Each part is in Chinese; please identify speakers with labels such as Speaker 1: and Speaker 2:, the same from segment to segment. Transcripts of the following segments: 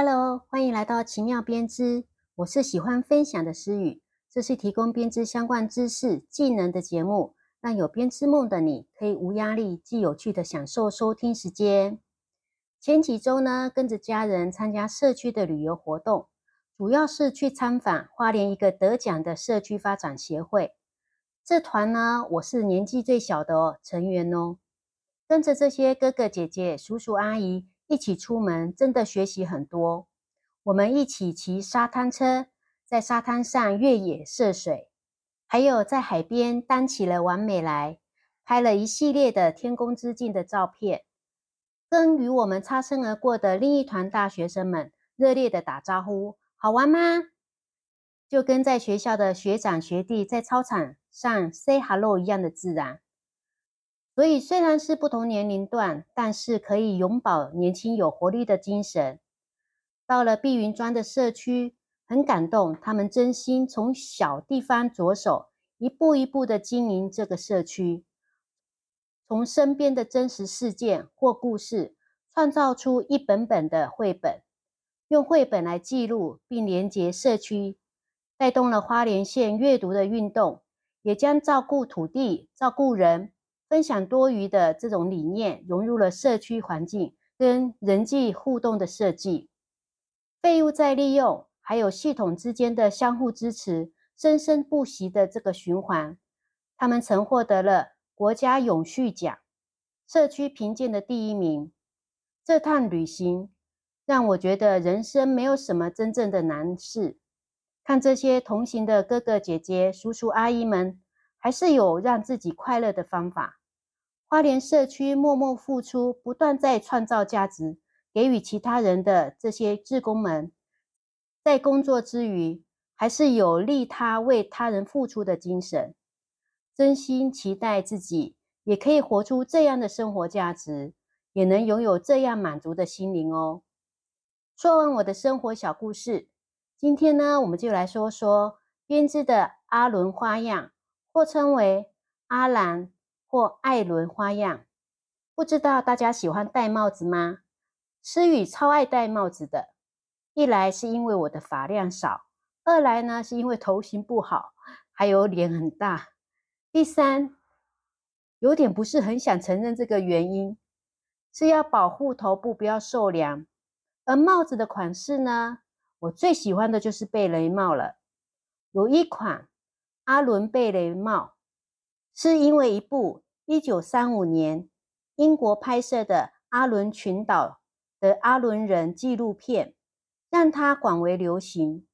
Speaker 1: Hello，欢迎来到奇妙编织。我是喜欢分享的诗雨，这是提供编织相关知识、技能的节目，让有编织梦的你可以无压力、既有趣的享受收听时间。前几周呢，跟着家人参加社区的旅游活动，主要是去参访花莲一个得奖的社区发展协会。这团呢，我是年纪最小的哦成员哦。跟着这些哥哥姐姐、叔叔阿姨一起出门，真的学习很多。我们一起骑沙滩车，在沙滩上越野涉水，还有在海边担起了完美来，拍了一系列的天空之镜的照片。跟与我们擦身而过的另一团大学生们热烈的打招呼，好玩吗？就跟在学校的学长学弟在操场上 say hello 一样的自然。所以虽然是不同年龄段，但是可以永葆年轻有活力的精神。到了碧云庄的社区，很感动，他们真心从小地方着手，一步一步的经营这个社区。从身边的真实事件或故事，创造出一本本的绘本，用绘本来记录并连接社区，带动了花莲县阅读的运动，也将照顾土地、照顾人、分享多余的这种理念融入了社区环境跟人际互动的设计。废物再利用，还有系统之间的相互支持，生生不息的这个循环，他们曾获得了。国家永续奖，社区评鉴的第一名。这趟旅行让我觉得人生没有什么真正的难事。看这些同行的哥哥姐姐、叔叔阿姨们，还是有让自己快乐的方法。花莲社区默默付出，不断在创造价值，给予其他人的这些志工们，在工作之余，还是有利他为他人付出的精神。真心期待自己也可以活出这样的生活价值，也能拥有这样满足的心灵哦。说完我的生活小故事，今天呢，我们就来说说编织的阿伦花样，或称为阿兰或艾伦花样。不知道大家喜欢戴帽子吗？诗雨超爱戴帽子的，一来是因为我的发量少，二来呢是因为头型不好，还有脸很大。第三，有点不是很想承认这个原因，是要保护头部不要受凉。而帽子的款式呢，我最喜欢的就是贝雷帽了。有一款阿伦贝雷帽，是因为一部一九三五年英国拍摄的阿伦群岛的阿伦人纪录片，让它广为流行。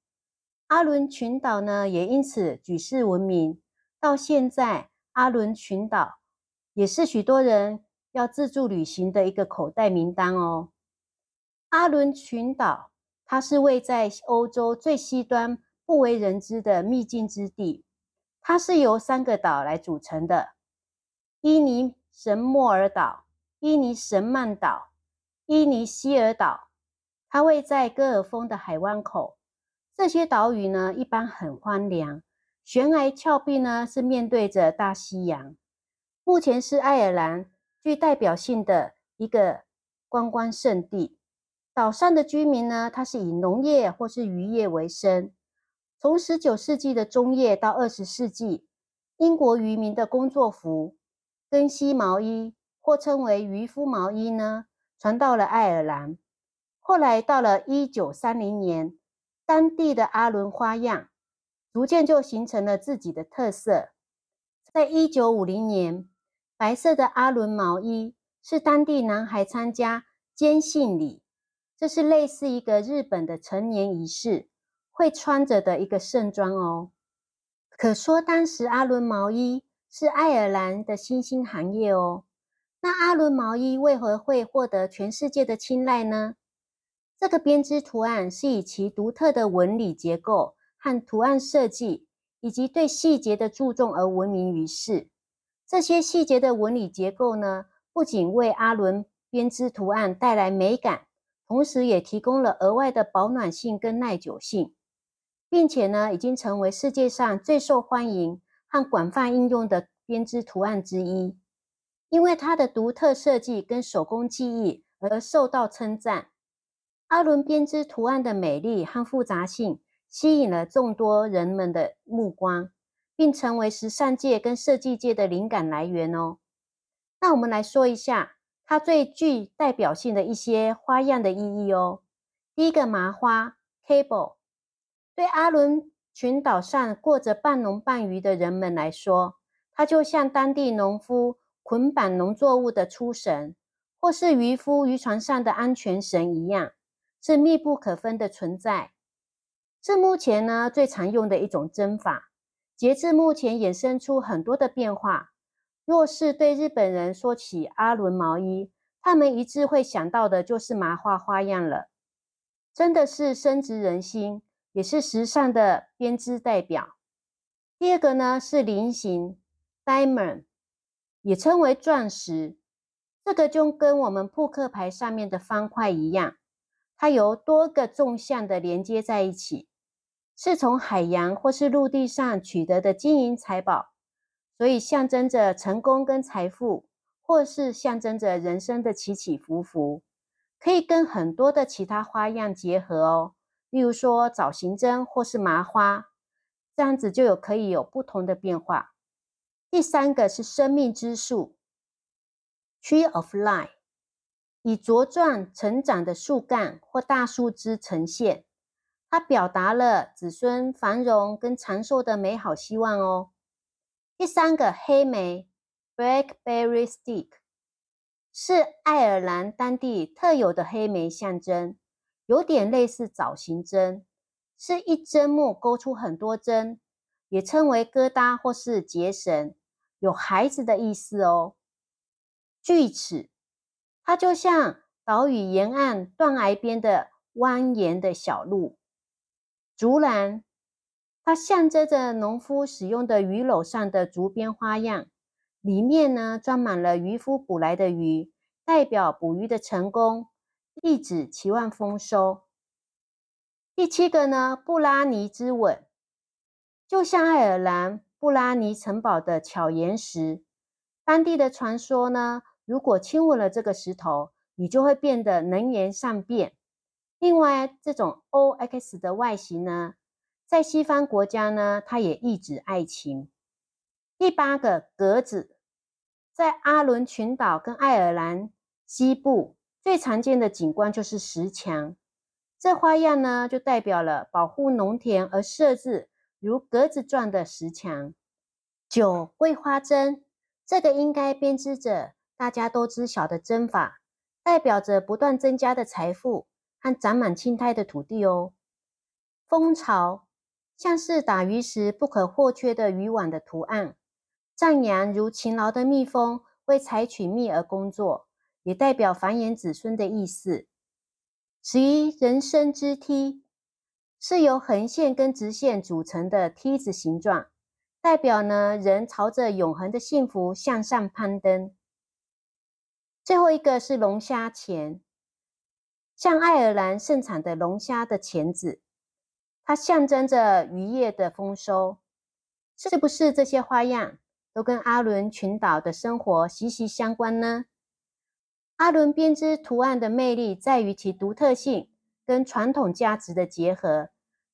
Speaker 1: 阿伦群岛呢，也因此举世闻名。到现在，阿伦群岛也是许多人要自助旅行的一个口袋名单哦。阿伦群岛，它是位在欧洲最西端、不为人知的秘境之地。它是由三个岛来组成的：伊尼神莫尔岛、伊尼神曼岛、伊尼希尔岛。它位在戈尔峰的海湾口。这些岛屿呢，一般很荒凉。悬崖峭壁呢，是面对着大西洋。目前是爱尔兰具代表性的一个观光胜地。岛上的居民呢，他是以农业或是渔业为生。从十九世纪的中叶到二十世纪，英国渔民的工作服——根西毛衣，或称为渔夫毛衣呢，传到了爱尔兰。后来到了一九三零年，当地的阿伦花样。逐渐就形成了自己的特色。在一九五零年，白色的阿伦毛衣是当地男孩参加坚信礼，这是类似一个日本的成年仪式会穿着的一个盛装哦。可说当时阿伦毛衣是爱尔兰的新兴行业哦。那阿伦毛衣为何会获得全世界的青睐呢？这个编织图案是以其独特的纹理结构。和图案设计以及对细节的注重而闻名于世。这些细节的纹理结构呢，不仅为阿伦编织图案带来美感，同时也提供了额外的保暖性跟耐久性，并且呢，已经成为世界上最受欢迎和广泛应用的编织图案之一。因为它的独特设计跟手工技艺而受到称赞。阿伦编织图案的美丽和复杂性吸引了众多人们的目光，并成为时尚界跟设计界的灵感来源哦。那我们来说一下它最具代表性的一些花样的意义哦。第一个麻花 cable，对阿伦群岛上过着半农半渔的人们来说，它就像当地农夫捆绑农作物的出神，或是渔夫渔船上的安全绳一样。是密不可分的存在，是目前呢最常用的一种针法。截至目前，衍生出很多的变化。若是对日本人说起阿伦毛衣，他们一致会想到的就是麻花花样了。真的是深植人心，也是时尚的编织代表。第二个呢是菱形 （diamond），也称为钻石。这个就跟我们扑克牌上面的方块一样。它由多个纵向的连接在一起，是从海洋或是陆地上取得的金银财宝，所以象征着成功跟财富，或是象征着人生的起起伏伏，可以跟很多的其他花样结合哦。例如说枣形针或是麻花，这样子就有可以有不同的变化。第三个是生命之树，Tree of Life。以茁壮成长的树干或大树枝呈现，它表达了子孙繁荣跟长寿的美好希望哦。第三个黑莓 （Blackberry Stick） 是爱尔兰当地特有的黑莓象征，有点类似枣形针，是一针木勾出很多针，也称为疙瘩或是结绳，有孩子的意思哦。锯齿。它就像岛屿沿岸断崖边的蜿蜒的小路，竹篮，它象征着农夫使用的鱼篓上的竹编花样，里面呢装满了渔夫捕来的鱼，代表捕鱼的成功，意指期望丰收。第七个呢，布拉尼之吻，就像爱尔兰布拉尼城堡的巧岩石，当地的传说呢。如果亲吻了这个石头，你就会变得能言善辩。另外，这种 O X 的外形呢，在西方国家呢，它也意指爱情。第八个格子，在阿伦群岛跟爱尔兰西部最常见的景观就是石墙。这花样呢，就代表了保护农田而设置如格子状的石墙。九桂花针，这个应该编织着。大家都知晓的针法，代表着不断增加的财富和长满青苔的土地哦。蜂巢像是打鱼时不可或缺的渔网的图案，赞扬如勤劳的蜜蜂为采取蜜而工作，也代表繁衍子孙的意思。十一人生之梯是由横线跟直线组成的梯子形状，代表呢人朝着永恒的幸福向上攀登。最后一个是龙虾钳，像爱尔兰盛产的龙虾的钳子，它象征着渔业的丰收。是不是这些花样都跟阿伦群岛的生活息息相关呢？阿伦编织图案的魅力在于其独特性跟传统价值的结合。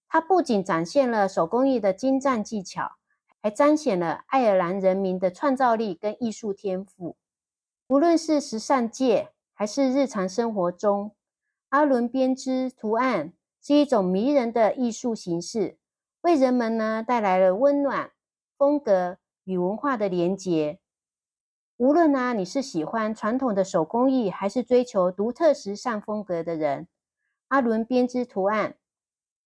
Speaker 1: 它不仅展现了手工艺的精湛技巧，还彰显了爱尔兰人民的创造力跟艺术天赋。无论是时尚界还是日常生活中，阿伦编织图案是一种迷人的艺术形式，为人们呢带来了温暖、风格与文化的连结。无论呢你是喜欢传统的手工艺，还是追求独特时尚风格的人，阿伦编织图案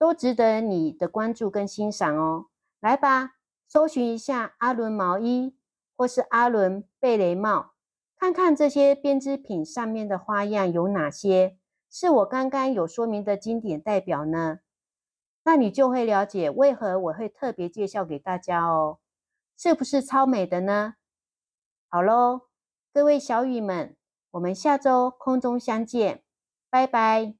Speaker 1: 都值得你的关注跟欣赏哦。来吧，搜寻一下阿伦毛衣或是阿伦贝雷帽。看看这些编织品上面的花样有哪些是我刚刚有说明的经典代表呢？那你就会了解为何我会特别介绍给大家哦，是不是超美的呢？好喽，各位小雨们，我们下周空中相见，拜拜。